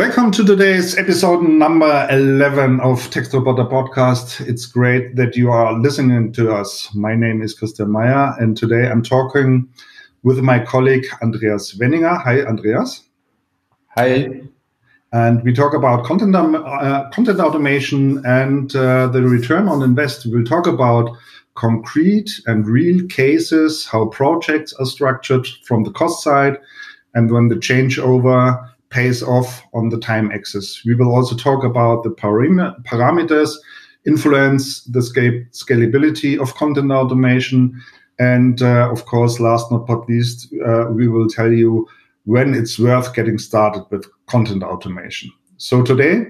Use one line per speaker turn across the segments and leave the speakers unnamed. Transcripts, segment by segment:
Welcome to today's episode number 11 of Text Roboter Podcast. It's great that you are listening to us. My name is Christian Meyer, and today I'm talking with my colleague Andreas Wenninger. Hi, Andreas.
Hi.
And we talk about content, um, uh, content automation and uh, the return on invest. We'll talk about concrete and real cases, how projects are structured from the cost side, and when the changeover pays off on the time axis. We will also talk about the param parameters influence the scalability of content automation. And uh, of course, last but not least, uh, we will tell you when it's worth getting started with content automation. So today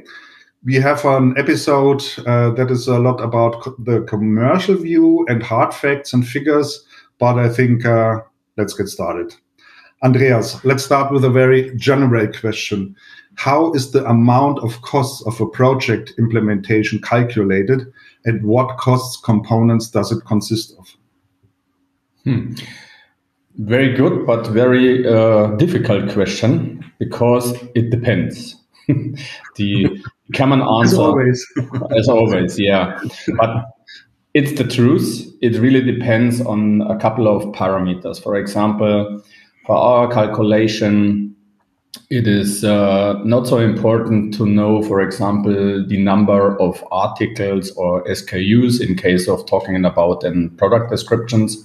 we have an episode uh, that is a lot about co the commercial view and hard facts and figures. But I think uh, let's get started. Andreas, let's start with a very general question. How is the amount of costs of a project implementation calculated and what costs components does it consist of?
Hmm. Very good, but very uh, difficult question because it depends. the common answer,
as always,
as always, yeah. But it's the truth. It really depends on a couple of parameters. For example, for our calculation, it is uh, not so important to know, for example, the number of articles or SKUs in case of talking about in product descriptions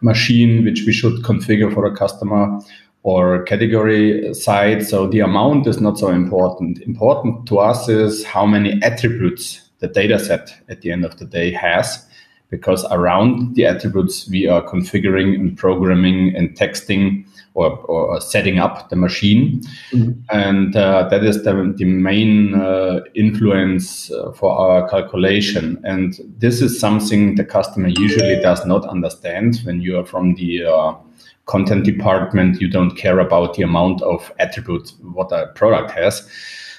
machine, which we should configure for a customer or category side. So the amount is not so important. Important to us is how many attributes the data set at the end of the day has because around the attributes we are configuring and programming and texting or, or setting up the machine. Mm-hmm. And uh, that is the, the main uh, influence uh, for our calculation. And this is something the customer usually does not understand when you are from the uh, content department. You don't care about the amount of attributes what a product has.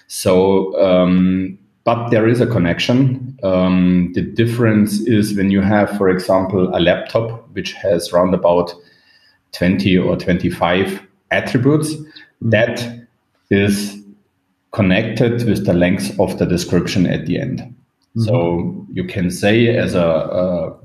So um, but there is a connection. Um, the difference is when you have, for example, a laptop which has round about 20 or 25 attributes, mm-hmm. that is connected with the length of the description at the end. Mm-hmm. So you can say as a uh,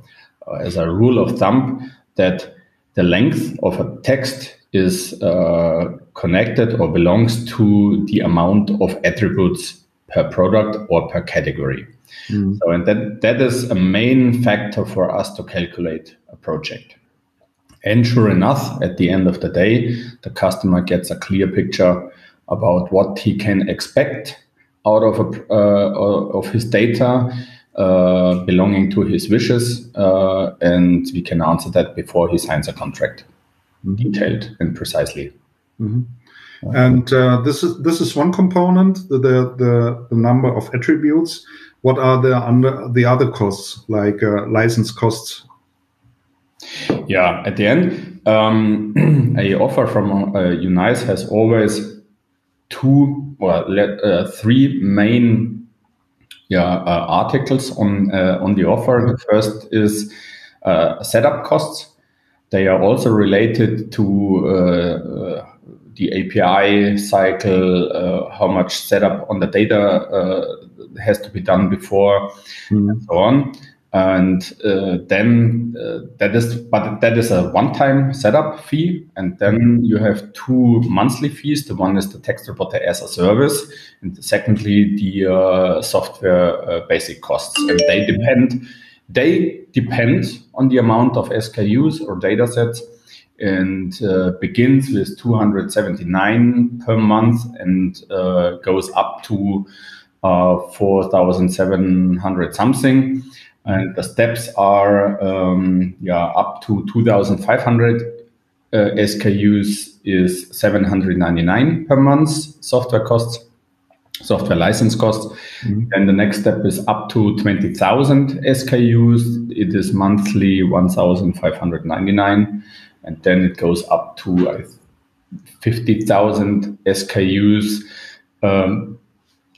as a rule of thumb that the length of a text is uh, connected or belongs to the amount of attributes per product or per category. Mm. So, and that, that is a main factor for us to calculate a project. And sure enough, at the end of the day, the customer gets a clear picture about what he can expect out of a, uh, of his data uh, belonging to his wishes, uh, and we can answer that before he signs a contract, mm-hmm. detailed and precisely.
Mm-hmm. And uh, this is this is one component, the, the the number of attributes. What are the under the other costs, like uh, license costs?
Yeah, at the end, um, a offer from uh, Unice has always two or uh, three main yeah uh, articles on uh, on the offer. The first is uh, setup costs. They are also related to the API cycle, uh, how much setup on the data uh, has to be done before, mm. and so on. And uh, then uh, that is, but that is a one-time setup fee, and then you have two monthly fees. The one is the text roboter as a service, and secondly the uh, software uh, basic costs, and they depend. They depend on the amount of SKUs or data sets and uh, begins with 279 per month and uh, goes up to uh, 4,700 something. And the steps are um, yeah up to 2,500 uh, SKUs is 799 per month software costs, software license costs. Mm-hmm. And the next step is up to 20,000 SKUs. It is monthly 1,599 and then it goes up to uh, 50,000 SKUs. Um,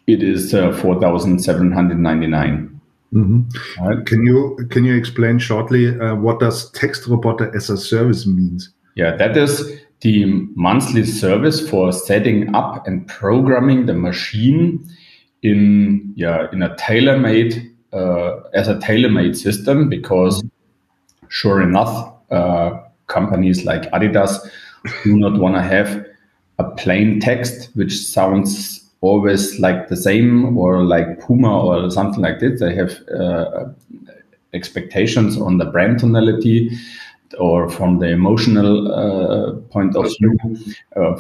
it is uh, 4,799.
Mm-hmm. Right. Can you can you explain shortly uh, what does text roboter as a service means?
Yeah, that is the monthly service for setting up and programming the machine in yeah in a tailor-made uh, as a tailor-made system because sure enough uh, companies like adidas do not want to have a plain text which sounds always like the same or like puma or something like this. They have uh, expectations on the brand tonality or from the emotional uh, point of view, uh,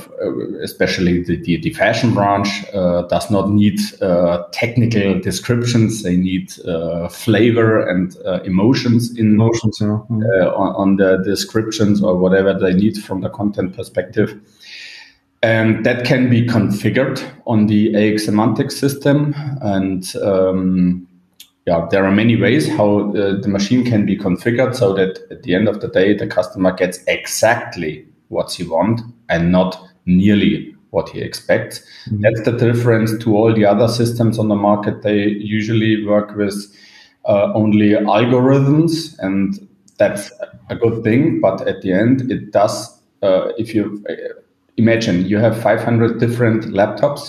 especially the, the, the, fashion branch uh, does not need uh, technical descriptions. They need uh, flavor and uh, emotions in emotions yeah. on, on, the descriptions or whatever they need from the content perspective. And that can be configured on the AX semantic system and um, yeah, there are many ways how uh, the machine can be configured so that at the end of the day, the customer gets exactly what he wants and not nearly what he expects. Mm-hmm. That's the difference to all the other systems on the market. They usually work with uh, only algorithms, and that's a good thing. But at the end, it does. Uh, if you uh, imagine you have 500 different laptops,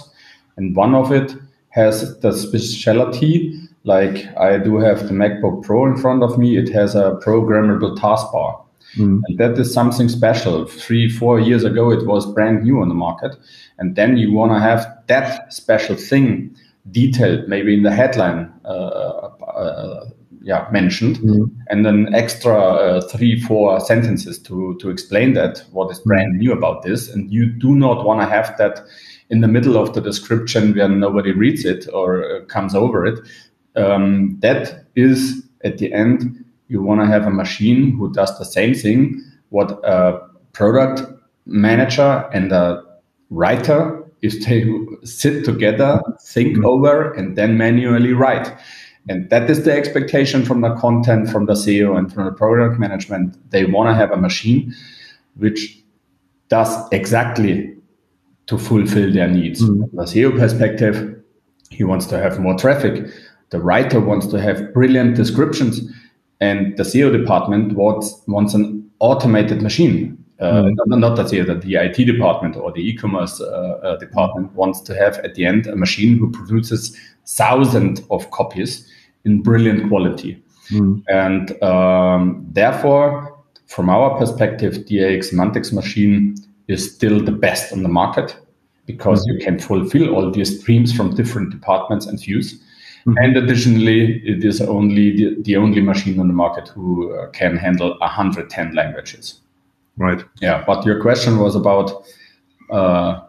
and one of it has the specialty like I do have the MacBook Pro in front of me. It has a programmable taskbar. Mm. And that is something special. Three, four years ago, it was brand new on the market. And then you want to have that special thing detailed, maybe in the headline, uh, uh, yeah, mentioned, mm. and then extra uh, three, four sentences to, to explain that, what is brand new about this. And you do not want to have that in the middle of the description where nobody reads it or uh, comes over it um, that is at the end you want to have a machine who does the same thing what a product manager and a writer is they sit together think mm-hmm. over and then manually write and that is the expectation from the content from the ceo and from the product management they want to have a machine which does exactly to fulfill their needs mm-hmm. from the ceo perspective he wants to have more traffic the writer wants to have brilliant descriptions, and the SEO department wants wants an automated machine. Uh, mm. not, not the SEO, the IT department or the e-commerce uh, uh, department wants to have at the end a machine who produces thousands of copies in brilliant quality. Mm. And um, therefore, from our perspective, the AX Semantics machine is still the best on the market because mm. you can fulfill all these streams from different departments and views. Mm-hmm. And additionally, it is only the, the only machine on the market who uh, can handle 110 languages.
Right.
Yeah. But your question was about uh,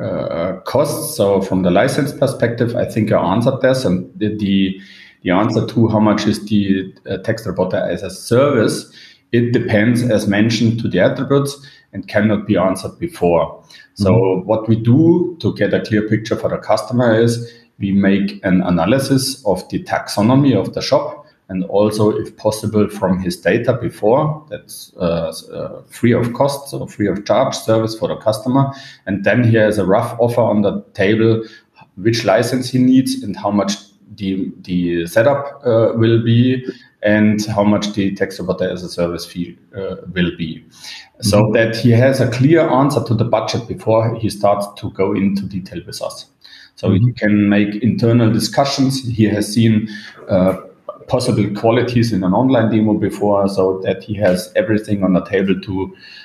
uh, costs. So from the license perspective, I think I answered this, and the the, the answer to how much is the uh, text roboter as a service, it depends, as mentioned, to the attributes and cannot be answered before. So mm-hmm. what we do to get a clear picture for the customer is we make an analysis of the taxonomy of the shop and also, if possible, from his data before. That's uh, uh, free of cost, so free of charge service for the customer. And then he has a rough offer on the table, which license he needs and how much the, the setup uh, will be and how much the text roboter as a service fee uh, will be. So mm-hmm. that he has a clear answer to the budget before he starts to go into detail with us. So mm-hmm. he can make internal discussions. He has seen uh, possible qualities in an online demo before, so that he has everything on the table to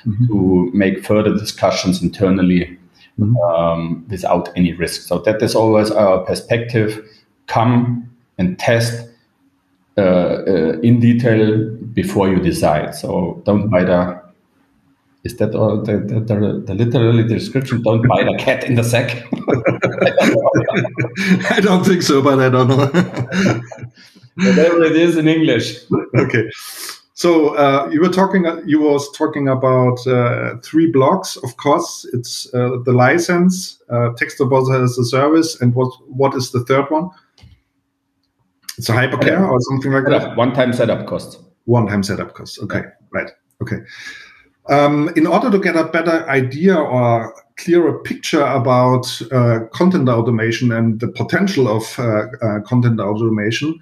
mm-hmm. to make further discussions internally mm-hmm. um, without any risk. So that is always our perspective. Come and test uh, uh, in detail before you decide. So don't buy the is that all the, the, the, the literally description? Don't buy the cat in the sack.
I don't think so, but I don't know.
Whatever it is in English.
okay. So uh, you were talking. You was talking about uh, three blocks. Of course, it's uh, the license, uh, text deposit as a service, and what what is the third one? It's a hypercare or something like that.
One-time setup cost.
One-time setup cost. Okay, right. Okay. Um, in order to get a better idea or clearer picture about uh, content automation and the potential of uh, uh, content automation,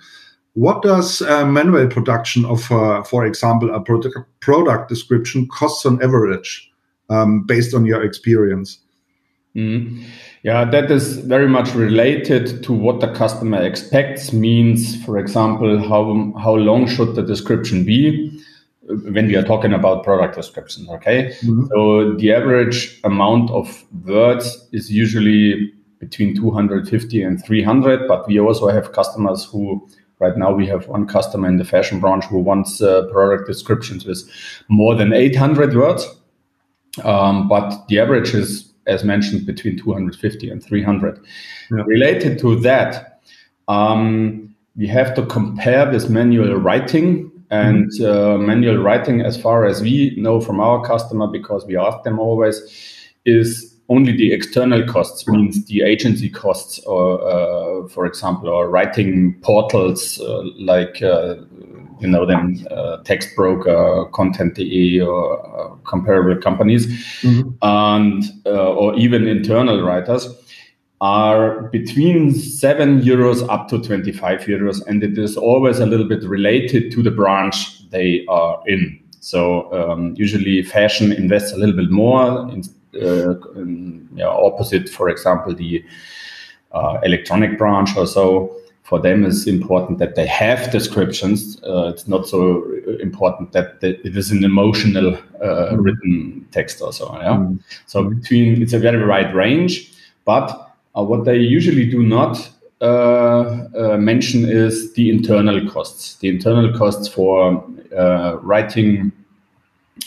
what does manual production of, for example, a product, product description cost on average? um, based on your experience?
Mm. Yeah, that is very much related to what the customer expects. Means, for example, how how long should the description be? When we are talking about product descriptions, okay. Mm-hmm. So the average amount of words is usually between 250 and 300. But we also have customers who Right now, we have one customer in the fashion branch who wants uh, product descriptions with more than 800 words. Um, but the average is, as mentioned, between 250 and 300. Yeah. Related to that, um, we have to compare this manual writing and uh, manual writing, as far as we know from our customer, because we ask them always, is only the external costs means the agency costs or uh, for example or writing portals uh, like uh, you know them uh, Textbroker content.de or uh, comparable companies mm-hmm. and uh, or even internal writers are between 7 euros up to 25 euros and it is always a little bit related to the branch they are in so um, usually fashion invests a little bit more in uh, yeah, opposite, for example, the uh, electronic branch or so. For them, it's important that they have descriptions. Uh, it's not so important that, that it is an emotional mm. written text or so. Yeah. Mm. So between it's a very wide range, but what they usually do not uh, uh, mention is the internal costs. The internal costs for uh, writing,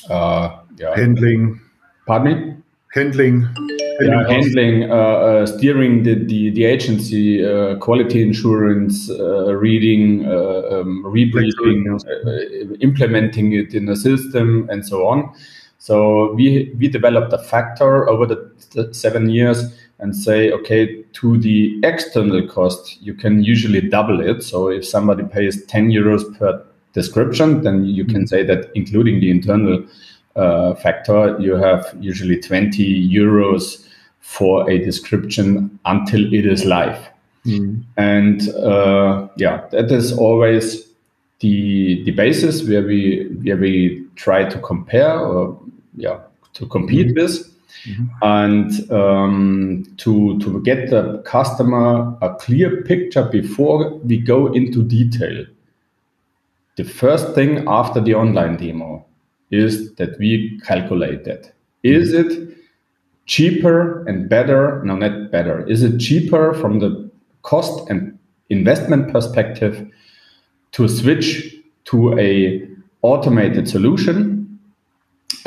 yeah, handling.
Pardon me
handling
yeah, handling, uh, uh, steering the, the, the agency, uh, quality insurance, uh, reading, uh, um, rebriefing, uh, implementing it in a system, and so on. So we we developed a factor over the, the seven years and say, okay, to the external cost, you can usually double it. So if somebody pays 10 euros per description, then you can mm-hmm. say that including the internal uh, factor, you have usually 20 euros for a description until it is live. Mm. And uh, yeah, that is always the the basis where we where we try to compare or yeah to compete mm-hmm. with. Mm-hmm. and um, to to get the customer a clear picture before we go into detail. The first thing after the online demo is that we calculate that. Is it cheaper and better? No, not better. Is it cheaper from the cost and investment perspective to switch to a automated solution?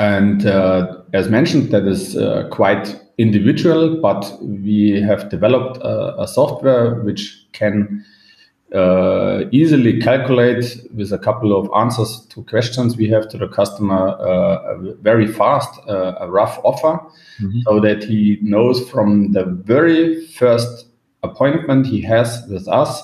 And uh, as mentioned, that is uh, quite individual, but we have developed a, a software which can uh, easily calculate with a couple of answers to questions we have to the customer uh, very fast uh, a rough offer mm-hmm. so that he knows from the very first appointment he has with us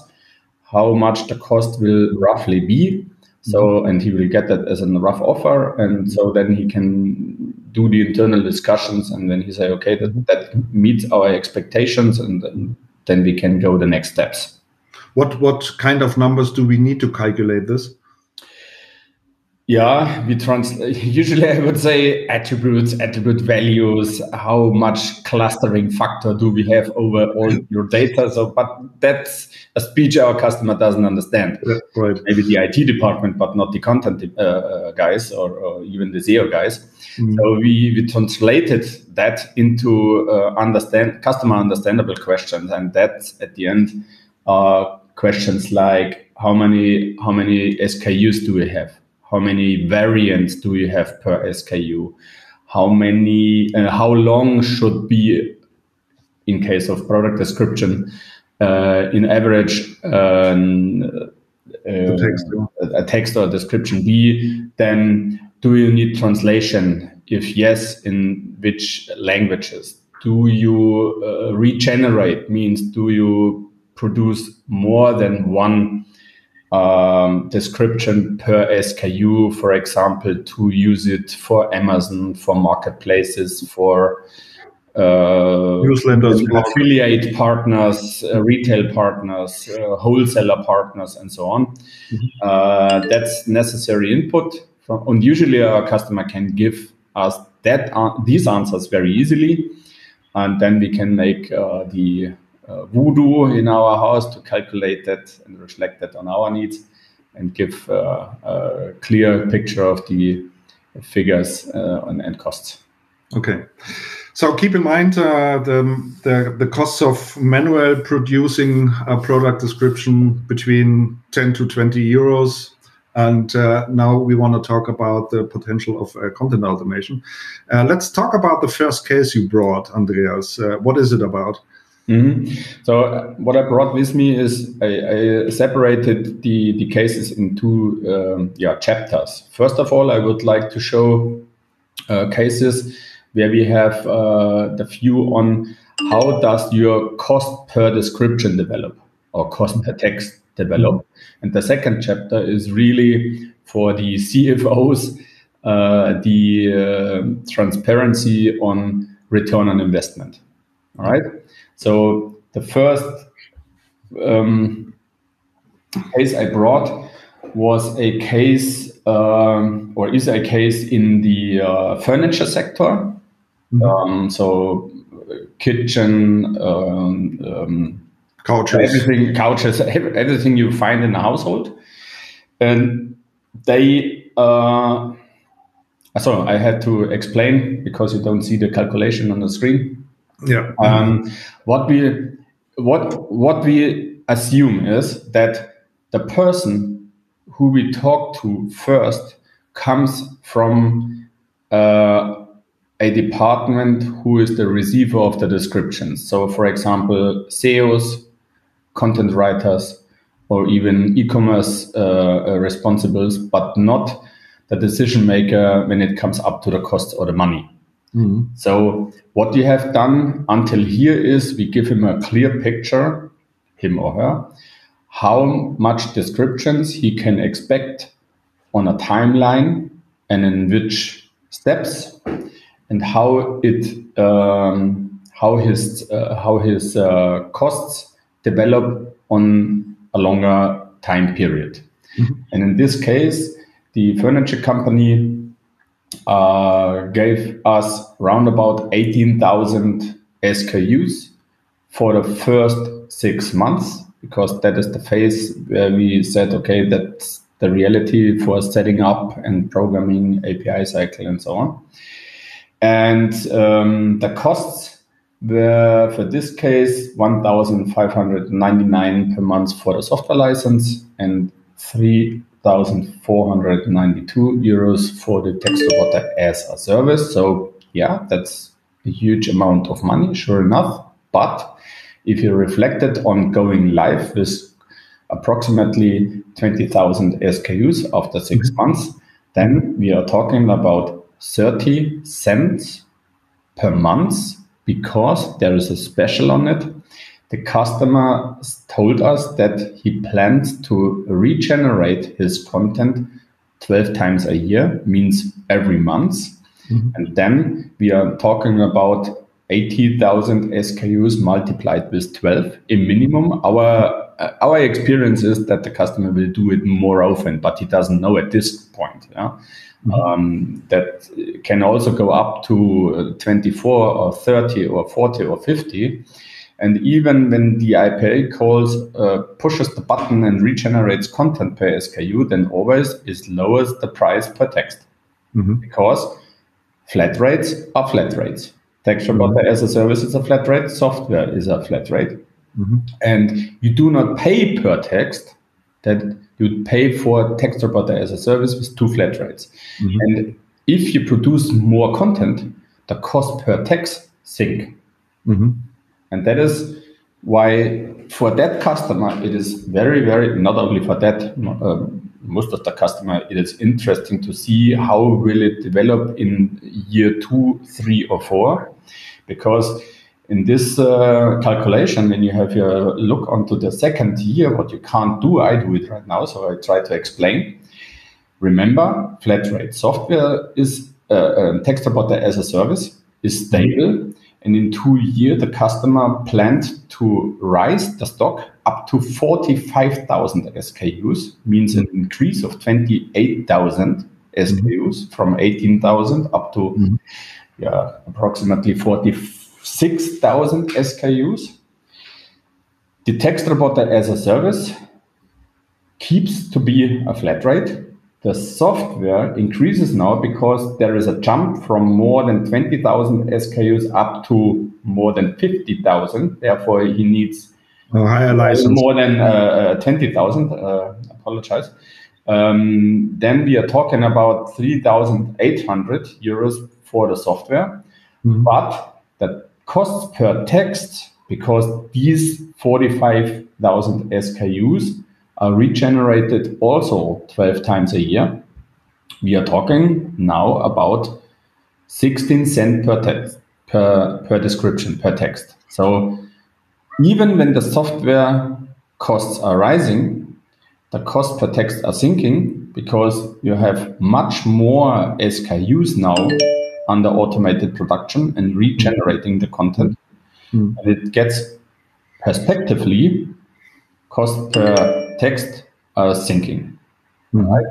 how much the cost will roughly be so mm-hmm. and he will get that as a rough offer. And so then he can do the internal discussions. And then he say okay that, that meets our expectations. And then we can go the next steps.
What what kind of numbers do we need to calculate this?
Yeah, we translate. Usually, I would say attributes, attribute values. How much clustering factor do we have over all your data? So, but that's a speech our customer doesn't understand.
Yeah, right.
Maybe the IT department, but not the content uh, uh, guys or, or, even the SEO guys. Mm. So we we translated that into uh, understand customer understandable questions, and that's at the end uh, questions like how many how many SKUs do we have? How many variants do you have per SKU? How many? Uh, how long should be in case of product description? Uh, in average, um, uh, text, a text or description be? Then do you need translation? If yes, in which languages? Do you uh, regenerate? Means do you produce more than one um, description per SKU, for example, to use it for Amazon, for marketplaces, for uh,
newsletters,
affiliate partners, uh, retail partners, uh, wholesaler partners, and so on. Mm-hmm. Uh, that's necessary input. From, and usually, our customer can give us that these answers very easily, and then we can make uh, the uh, voodoo in our house to calculate that and reflect that on our needs and give uh, a clear picture of the figures uh, and, and costs.
Okay. So keep in mind uh, the, the, the costs of manual producing a product description between 10 to 20 euros. And uh, now we want to talk about the potential of uh, content automation. Uh, let's talk about the first case you brought, Andreas. What is it about?
Mm-hmm. So uh, what I brought with me is I, I separated the, the cases in two um, yeah, chapters. First of all, I would like to show cases where we have uh, the view on how does your cost per description develop or cost per text develop. And the second chapter is really for the CFOs, uh, the uh, transparency on return on investment. All right. So the first um, case I brought was a case um, or is a case in the uh, furniture sector Mm-hmm. Um, so kitchen, um, um,
couches,
everything, couches, everything you find in the household, and they. Uh, so I had to explain because you don't see the calculation on the screen.
Yeah.
Um, what we what what we assume is that the person who we talk to first comes from uh, a department who is the receiver of the descriptions. So, for example, SEOs, content writers, or even e-commerce uh, uh, responsibles, but not the decision maker when it comes up to the cost or the money. Mm-hmm. So, what we have done until here is we give him a clear picture, him or her, how much descriptions he can expect on a timeline and in which steps and how it um, how his uh, how his uh, costs develop on a longer time period. Mm-hmm. And in this case, the furniture company uh, gave us around about 18,000 SKUs for the first six months because that is the phase where we said, okay, that's the reality for setting up and programming API cycle and so on. And um, the costs were, for this case, 1,599 per month for the software license and 3,492 euros for the text roboter as a service. So, yeah, that's a huge amount of money, sure enough. But if you reflected on going live with approximately 20,000 SKUs after 6 mm-hmm. months, then we are talking about 30 cents per month because there is a special on it. The customer told us that he plans to regenerate his content 12 times a year, means every month. Mm-hmm. And then we are talking about 80,000 SKUs multiplied with 12 in minimum. Our our experience is that the customer will do it more often, but he doesn't know at this point. Yeah? Mm-hmm. Um, that can also go up to 24 or 30 or 40 or 50. And even when the IPA calls uh, pushes the button and regenerates content per SKU, then always is lowers the price per text mm-hmm. because flat rates are flat rates. Text mm-hmm. as a service is a flat rate. Software is a flat rate, mm-hmm. and you do not pay per text. That you pay for text roboter as a service with two flat rates. Mm-hmm. And if you produce more content, the cost per text sink. Mm-hmm. And that is why for that customer, it is very, very, not only for that, um, most of the customer, it is interesting to see how will it develop in year two, three, or four, because in this uh, calculation, when you have your look onto the second year, what you can't do, I do it right now, so I try to explain. Remember, flat rate software is uh, um, text roboter as a service is stable, and in two years, the customer planned to rise the stock up to 45,000 SKUs, means an increase of 28,000 SKUs mm-hmm. from 18,000 up to mm-hmm. yeah, approximately 46,000 SKUs. The text roboter as a service keeps to be a flat rate. The software increases now because there is a jump from more than 20,000 SKUs up to more than 50,000. Therefore, he needs
a higher license.
more than uh, uh 20,000. Uh, apologize. Um, then we are talking about 3,800 euros for the software. Mm-hmm. But the costs per text, because these 45,000 SKUs are regenerated also 12 times a year. We are talking now about 16 cent per text, per, per description, per text. So even when the software costs are rising, the cost per text are sinking because you have much more SKUs now under automated production and regenerating the content. Mm. And it gets prospectively cost per text are sinking. Mm. Right?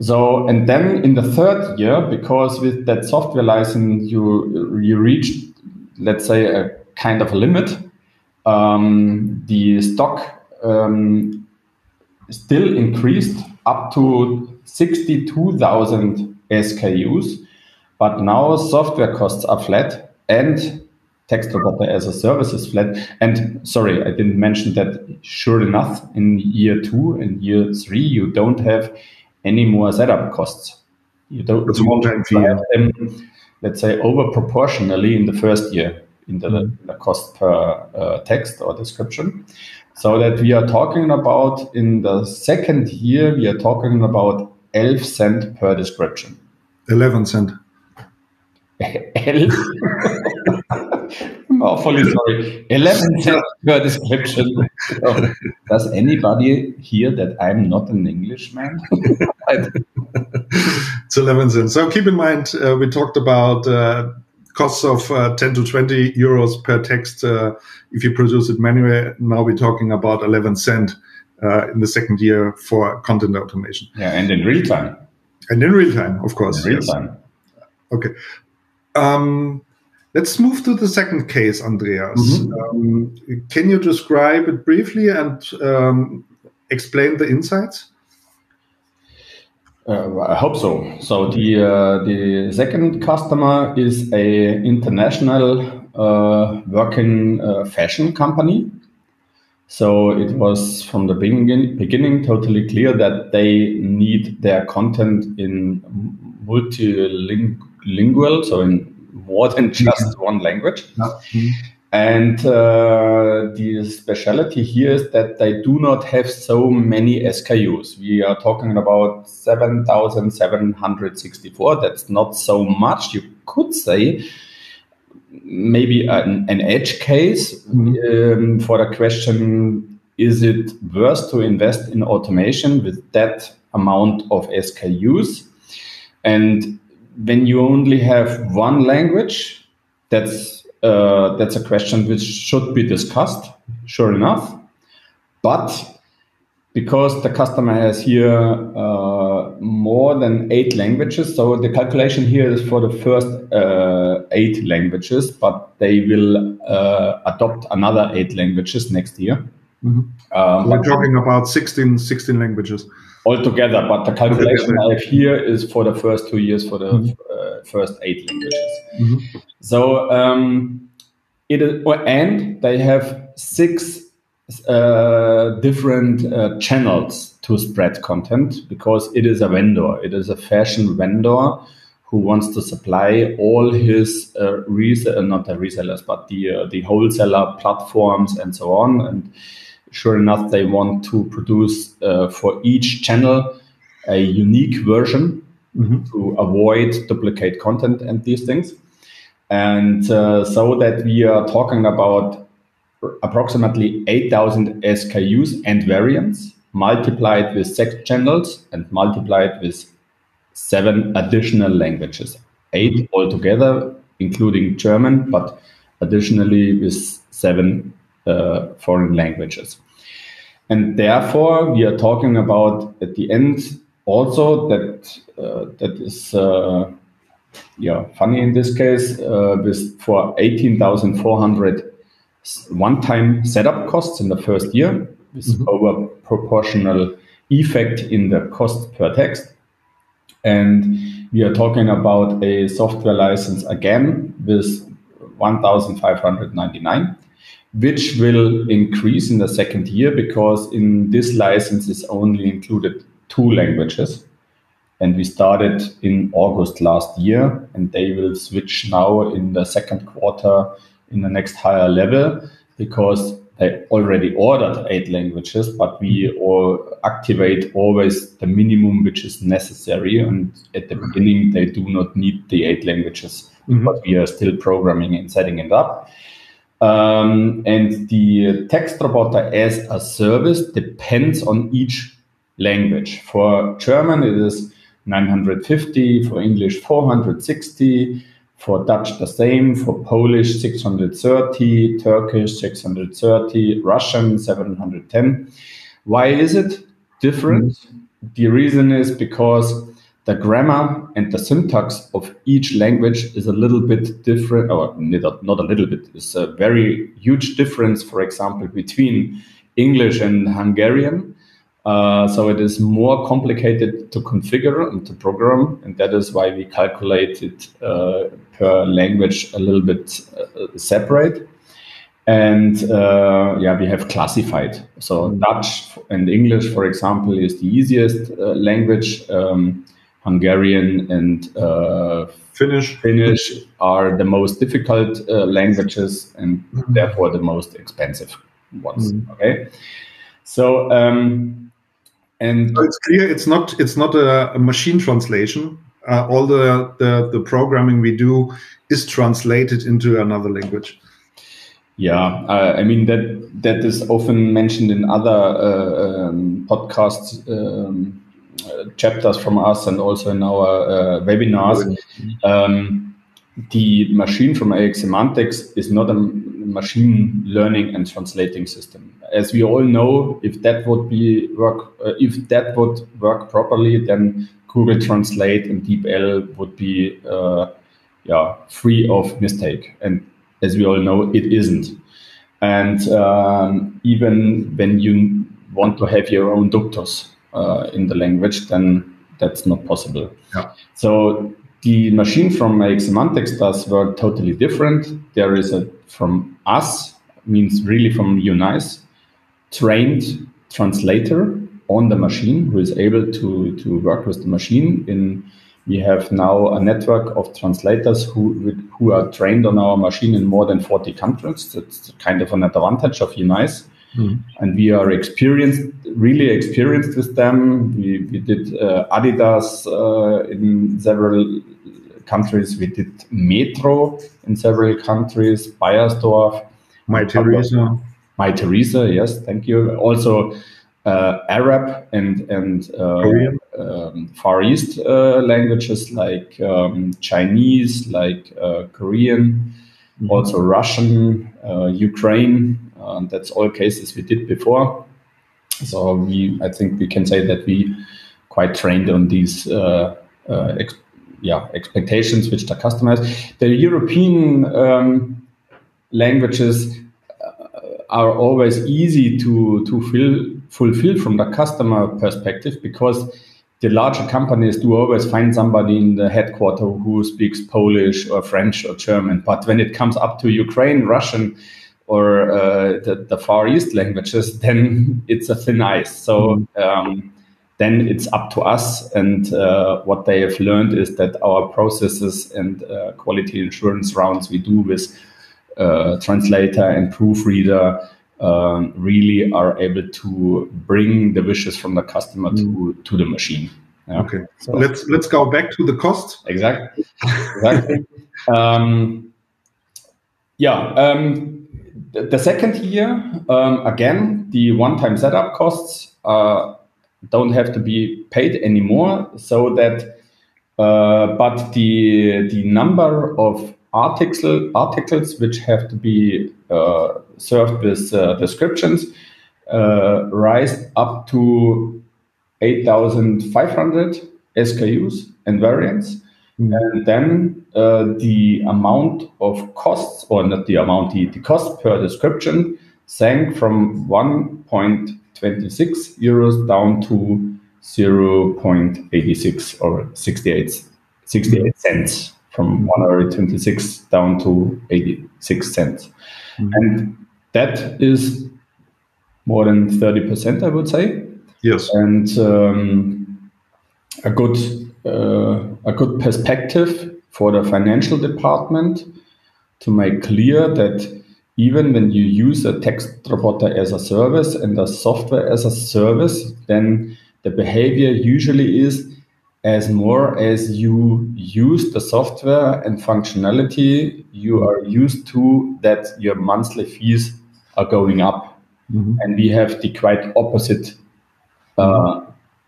So, and then in the third year, because with that software license, you you reach, let's say, a kind of a limit, um, the stock um, still increased up to 62,000 SKUs, but now software costs are flat and text roboter as a service is flat. And sorry, I didn't mention that. Sure enough, in year two and year three, you don't have any more setup costs. You don't.
It's one time fee.
Them, let's say over proportionally in the first year in the, mm-hmm. the cost per uh, text or description. So that we are talking about in the second year, we are talking about 11 cent per description.
11 cent.
11? oh, sorry. 11 cent per description. So, does anybody hear that I'm not an Englishman?
it's 11 cents. So keep in mind, uh, we talked about uh, costs of uh, 10 to 20 euros per text uh, if you produce it manually. Now we're talking about 11 cent uh, in the second year for content automation.
Yeah, and in real time.
And in real time, of course.
In real yes. time.
Okay. Um, let's move to the second case, Andreas. Mm-hmm. Um, can you describe it briefly and um, explain the insights?
Uh, I hope so. So the uh, the second customer is a international uh, working uh, fashion company. So it was from the beginning, beginning totally clear that they need their content in multilingual, so in more than just one language. Mm-hmm. And uh, the specialty here is that they do not have so many SKUs. We are talking about 7,764. That's not so much. You could say maybe an, an edge case mm-hmm. um, for the question is it worth to invest in automation with that amount of SKUs? And when you only have one language, that's uh, that's a question which should be discussed, sure enough. But because the customer has here uh, more than eight languages, so the calculation here is for the first uh, eight languages, but they will uh, adopt another eight languages next year.
Mm-hmm. Um, we're talking about 16, 16 languages
altogether, but the calculation I have here is for the first two years for the mm-hmm. uh, first eight languages. Mm-hmm. So um, it is, and they have six uh, different uh, channels to spread content because it is a vendor. It is a fashion vendor who wants to supply all his uh, resell, not the resellers, but the uh, the wholesaler platforms and so on. And sure enough, they want to produce uh, for each channel a unique version mm-hmm. to avoid duplicate content and these things. And uh, so that we are talking about approximately 8,000 SKUs and variants multiplied with six channels and multiplied with seven additional languages. Eight altogether, including German, but additionally with seven uh, foreign languages. And therefore, we are talking about at the end also that uh, that is uh, yeah funny in this case uh, with for 18,400 one-time setup costs in the first year with mm-hmm. over proportional effect in the cost per text and we are talking about a software license again with 1599 which will increase in the second year because in this license is only included two languages. And we started in August last year, and they will switch now in the second quarter in the next higher level because they already ordered eight languages, but we all activate always the minimum which is necessary. And at the beginning, they do not need the eight languages, mm-hmm. but we are still programming and setting it up. Um, and the text roboter as a service depends on each language. For German, it is 950, for English, 460, for Dutch, the same, for Polish, 630, Turkish, 630, Russian, 710. Why is it different? Mm-hmm. The reason is because the grammar and the syntax of each language is a little bit different, or not a little bit, it's a very huge difference, for example, between English and Hungarian. Uh, so it is more complicated to configure and to program, and that is why we calculate it uh, per language a little bit uh, separate. And uh, yeah, we have classified. So Dutch and English, for example, is the easiest uh, language. Um, Hungarian and uh,
Finnish.
Finnish are the most difficult languages and mm-hmm. therefore the most expensive ones. Mm-hmm. Okay, so. Um, and
so it's clear it's not it's not a, a machine translation. Uh, all the, the the programming we do is translated into another language.
Yeah, uh, I mean that that is often mentioned in other uh, um, podcasts um, uh, chapters from us and also in our uh, webinars. Um, the machine from AX Semantics is not a machine learning and translating system. As we all know, if that would be work, uh, if that would work properly, then Google Translate and DeepL would be, uh, yeah, free of mistake. And as we all know, it isn't. And um, even when you want to have your own ductus uh, in the language, then that's not possible. Yeah. So the machine from AX Semantics does work totally different. There is a from us, means really from UNICE, trained translator on the machine who is able to, to work with the machine. In we have now a network of translators who who are trained on our machine in more than 40 countries. That's kind of an advantage of UNICE. Mm. And we are experienced, really experienced with them. We, we did uh, Adidas uh, in several countries. We did Metro in several countries, Beiersdorf.
Mytheresa.
My Teresa, yes, thank you. Also, uh, Arab and and uh, um, Far East uh, languages like um, Chinese, like uh, Korean, mm-hmm. also Russian, uh, Ukraine. that's all cases we did before. So we, I think we can say that we quite trained on these ex- yeah expectations which the customer has. The European um, languages uh, are always easy to to fill, fulfill from the customer perspective because the larger companies do always find somebody in the headquarter who speaks Polish or French or German. But when it comes up to Ukraine, Russian, or uh, the, the, Far East languages, then it's a thin ice. So mm-hmm. um, then it's up to us. And uh, what they have learned is that our processes and uh, quality assurance rounds we do with uh, translator and proofreader um, really are able to bring the wishes from the customer to, to the machine.
Yeah. Okay, so let's let's go back to the cost.
Exactly. Exactly. um, yeah. Um, the, second year, um, again, the one-time setup costs are don't have to be paid anymore so that uh, but the the number of article articles which have to be uh, served with uh, descriptions uh, rise up to 8,500 SKUs and variants. And then uh, the amount of costs, or not the amount, the, the cost per description sank from 1.26 euros down to 0.86 or 68, 68 mm. cents from 126 down to 86 cents. Mm. And that is more than 30%, I would say.
Yes.
And um, a good a good perspective for the financial department to make clear that even when you use a text roboter as a service and a software as a service, then the behavior usually is as more as you use the software and functionality you are used to that your monthly fees are going up mm-hmm. and we have the quite opposite uh,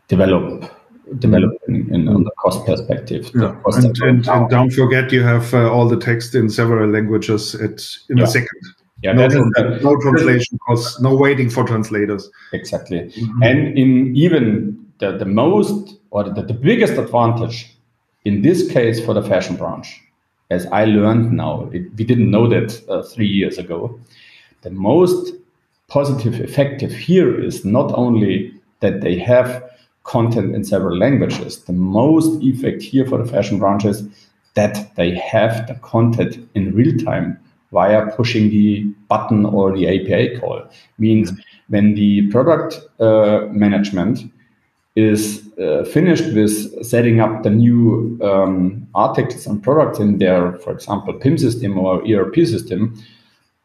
develop developing in, on the cost perspective.
Yeah.
Cost
and, and, and, don't forget, you have uh, all the text in several languages at, in yeah. a second.
Yeah,
no, no translation costs, no waiting for translators.
Exactly. Mm-hmm. And in even the, the most or the, the biggest advantage in this case for the fashion branch, as I learned now, it, we didn't know that uh, three years ago. The most positive effective here is not only that they have content in several languages. The most effect here for the fashion branch is that they have the content in real time via pushing the button or the API call. Means when the product uh, management is uh, finished with setting up the new um, articles and products in their, for example, PIM system or ERP system,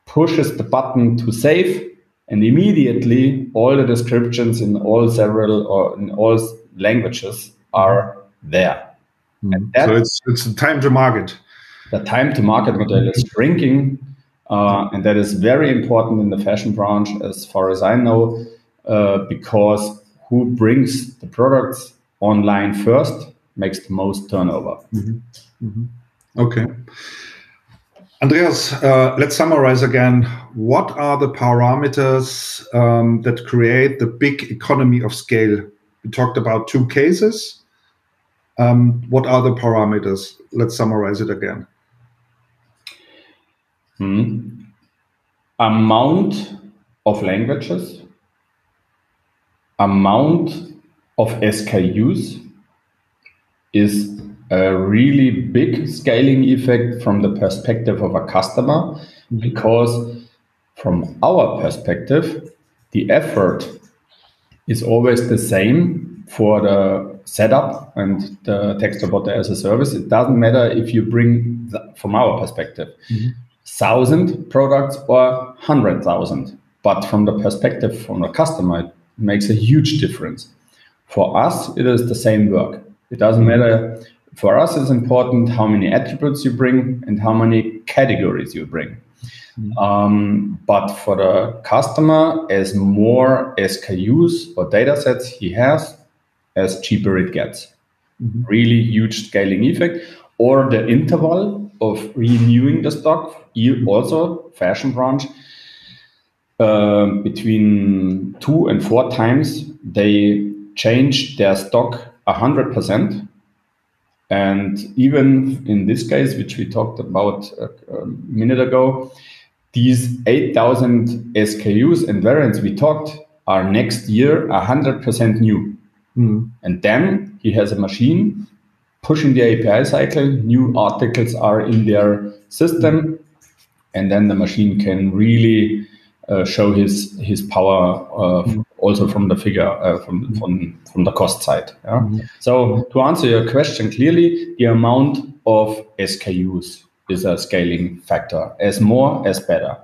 pushes the button to save and immediately all the descriptions in all several or in all languages are there.
Mm. so it's it's the time to market.
The time to market model is shrinking, uh, and that is very important in the fashion branch, as far as I know, uh, because who brings the products online first makes the most turnover.
Mm-hmm. Mm-hmm. Okay. Andreas, uh, let's summarize again. What are the parameters um, that create the big economy of scale? We talked about two cases. Um, what are the parameters? Let's summarize it again.
Hmm. Amount of languages, amount of SKUs is a really big scaling effect from the perspective of a customer mm-hmm. because from our perspective the effort is always the same for the setup and the text robot as a service it doesn't matter if you bring the, from our perspective mm-hmm. thousand products or hundred thousand but from the perspective from the customer it makes a huge difference for us it is the same work it doesn't matter for us, it's important how many attributes you bring and how many categories you bring. Mm-hmm. Um, but for the customer, as more SKUs or data sets he has, as cheaper it gets. Mm-hmm. Really huge scaling effect. Or the interval of renewing the stock, also fashion branch, uh, between two and four times, they change their stock 100% and even in this case, which we talked about a, a minute ago, these 8,000 SKUs and variants we talked are next year 100% new. Mm. And then he has a machine pushing the API cycle, new articles are in their system, and then the machine can really uh, show his his power uh, mm also from the figure uh, from, mm-hmm. from from the cost side. Yeah? Mm-hmm. So to answer your question clearly, the amount of SKUs is a scaling factor. As more, as better.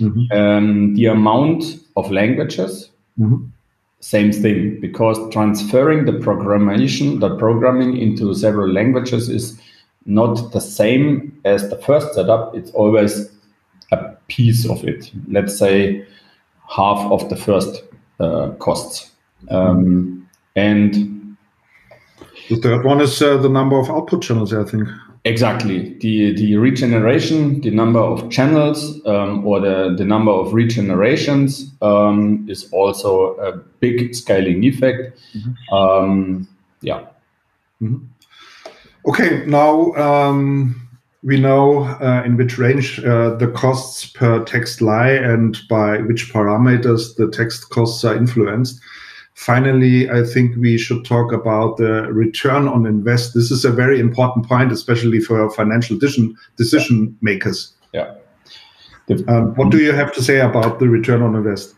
Mm-hmm. Um, the amount of languages, mm-hmm. same thing, because transferring the programmation, the programming into several languages is not the same as the first setup. It's always a piece of it. Let's say half of the first costs. Um, and
The third one is uh, the number of output channels, I think.
Exactly. The, the regeneration, the number of channels um, or the, the number of regenerations um, is also a big scaling effect. Mm-hmm. Um, yeah.
Mm-hmm. Okay, now um, we know uh, in which range uh, the costs per text lie and by which parameters the text costs are influenced. Finally, I think we should talk about the return on invest. This is a very important point, especially for financial decision decision makers.
Yeah.
Um, what do you have to say about the return on invest?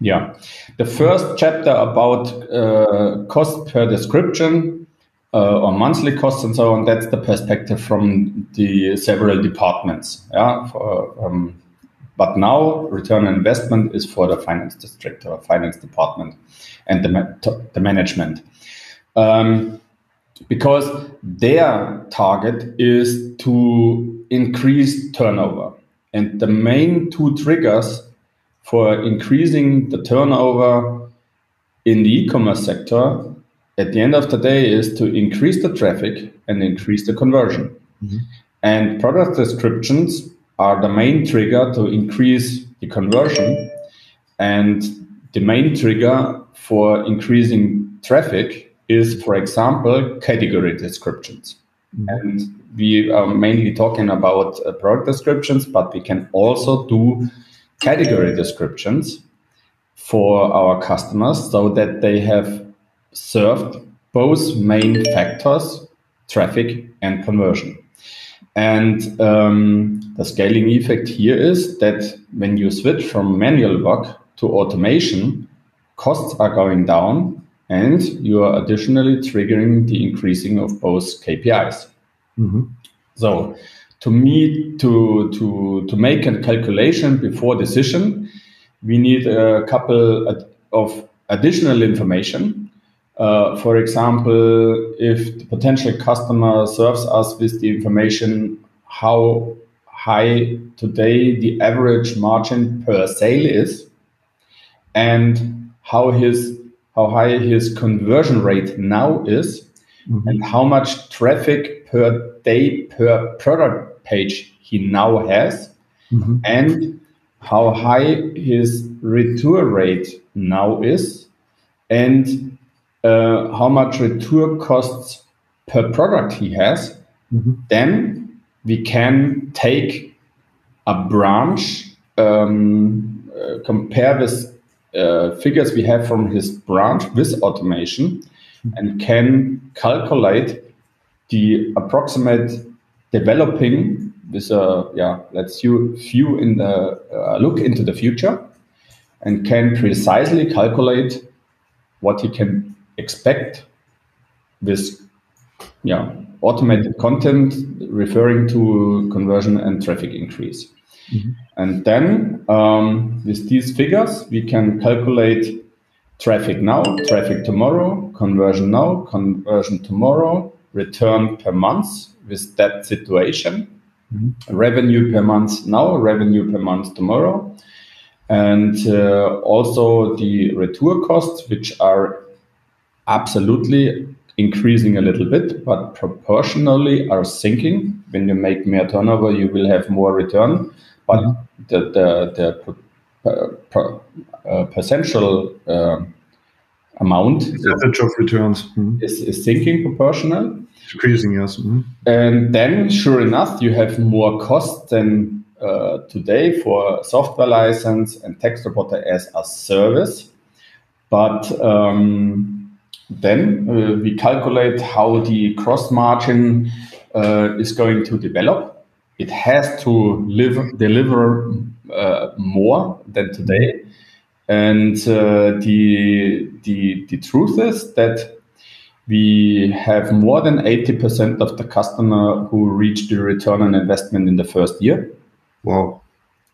Yeah, the first chapter about uh, cost per description uh, or monthly costs and so on. That's the perspective from the several departments. Yeah, for, um, but now return on investment is for the finance district or finance department and the, ma- the management. Um, because their target is to increase turnover. And the main two triggers for increasing the turnover in the e-commerce sector at the end of the day is to increase the traffic and increase the conversion. Mm-hmm. And product descriptions are the main trigger to increase the conversion. And the main trigger for increasing traffic is, for example, category descriptions. Mm-hmm. And we are mainly talking about uh, product descriptions, but we can also do category descriptions for our customers so that they have served both main factors, traffic and conversion. And um, the scaling effect here is that when you switch from manual work to automation, costs are going down and you are additionally triggering the increasing of both KPIs. Mm-hmm. So to me, to, to, to make a calculation before decision, we need a couple of additional information. Uh, for example, if the potential customer serves us with the information how high today the average margin per sale is, and how his how high his conversion rate now is mm-hmm. and how much traffic per day per product page he now has mm-hmm. and how high his return rate now is and uh, how much return costs per product he has mm-hmm. then we can take a branch um, uh, compare this uh, figures we have from his branch with automation and can calculate the approximate developing with a yeah let's you view in the uh, look into the future and can precisely calculate what he can expect this yeah automated content referring to conversion and traffic increase Mm-hmm. And then um, with these figures, we can calculate traffic now, traffic tomorrow, conversion now, conversion tomorrow, return per month with that situation, mm-hmm. revenue per month now, revenue per month tomorrow, and uh, also the retour costs, which are absolutely increasing a little bit, but proportionally are sinking. When you make more turnover, you will have more return but mm-hmm. the the the uh, potential uh, amount
percentage of returns
mm-hmm. is, is sinking proportional
decreasing yes mm-hmm.
and then sure enough you have more costs than uh, today for software license and text roboter as a service but um, then uh, we calculate how the gross margin uh, is going to develop it has to live, deliver uh, more than today. And uh, the, the, the truth is that we have more than 80% of the customer who reach the return on investment in the first year.
Wow.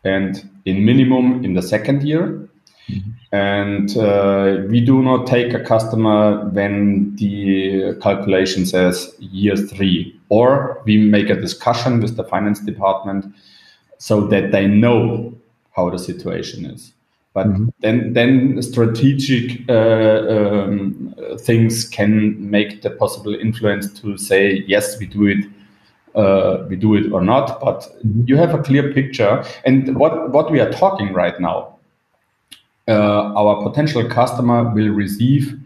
And in minimum in the second year. Mm-hmm. And uh, we do not take a customer when the calculation says year three, or we make a discussion with the finance department so that they know how the situation is. But mm-hmm. then, then strategic uh, um, things can make the possible influence to say yes, we do it, uh, we do it or not. But mm-hmm. you have a clear picture. And what what we are talking right now, Uh, our potential customer will receive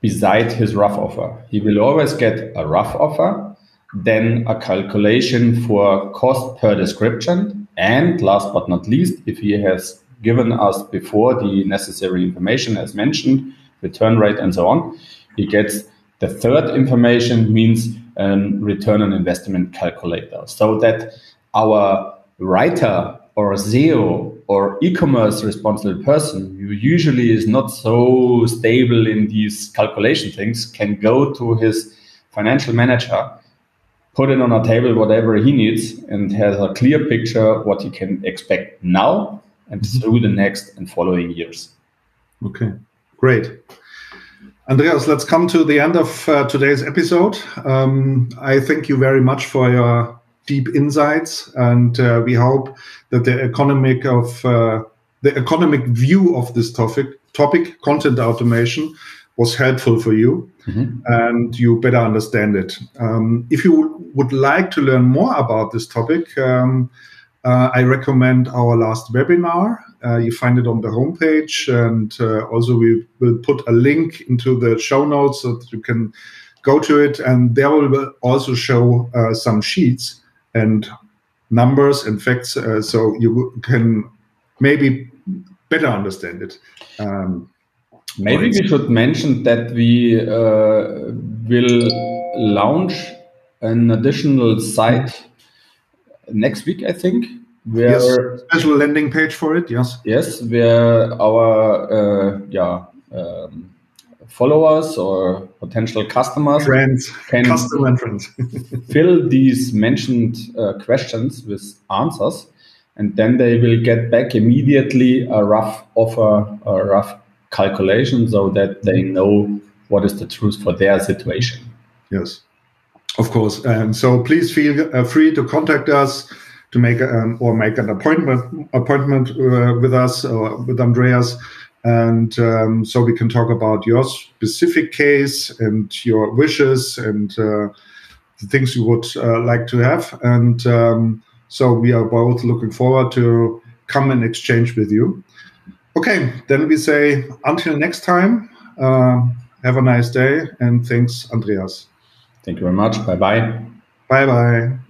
beside his rough offer. He will always get a rough offer, then a calculation for cost per description, and last but not least, if he has given us before the necessary information as mentioned, return rate and so on, he gets the third information means a return on investment calculator so that our writer or SEO or e-commerce responsible person who usually is not so stable in these calculation things can go to his financial manager put it on a table whatever he needs and has a clear picture what he can expect now and mm-hmm. through the next and following years.
Okay great. Andreas let's come to the end of uh, today's episode. Um, i thank you very much for your deep insights, and uh, we hope that the economic of uh, the economic view of this topic topic content automation was helpful for you mm-hmm. and you better understand it. Um, if you would like to learn more about this topic, um, uh, I recommend our last webinar. Uh, you find it on the homepage, and uh, also we will put a link into the show notes so that you can go to it. And there we will also show uh, some sheets and numbers and facts uh, so you can maybe better understand it. Um,
maybe we should mention that we uh, will launch an additional site next week, I think.
Where yes, special landing page for it. Yes.
Yes, where our uh, yeah um, followers or potential customers
friends, can customer and friends.
fill these mentioned uh, questions with answers, and then they will get back immediately a rough offer, a rough calculation, so that they know what is the truth for their situation.
Yes, of course. And so please feel uh, free to contact us to make um, or make an appointment appointment uh, with us or with Andreas and um, so we can talk about your specific case and your wishes and uh, the things you would uh, like to have. And um, so we are both looking forward to come and exchange with you. Okay, then we say until next time. Uh, have a nice day and thanks, Andreas.
Thank you very much. Bye bye.
Bye bye.